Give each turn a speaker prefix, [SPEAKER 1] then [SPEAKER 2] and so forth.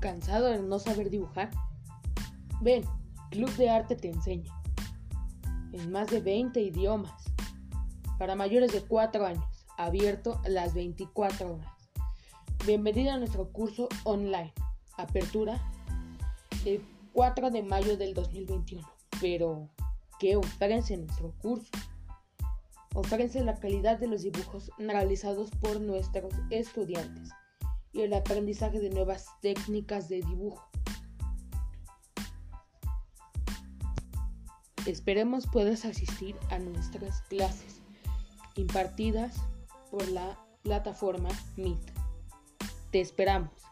[SPEAKER 1] ¿Cansado de no saber dibujar? Ven, Club de Arte te enseña. En más de 20 idiomas. Para mayores de 4 años. Abierto las 24 horas. Bienvenido a nuestro curso online. Apertura el 4 de mayo del 2021. Pero, ¿qué ofrece nuestro curso? Ofrece la calidad de los dibujos realizados por nuestros estudiantes y el aprendizaje de nuevas técnicas de dibujo. Esperemos puedas asistir a nuestras clases impartidas por la plataforma Meet. Te esperamos.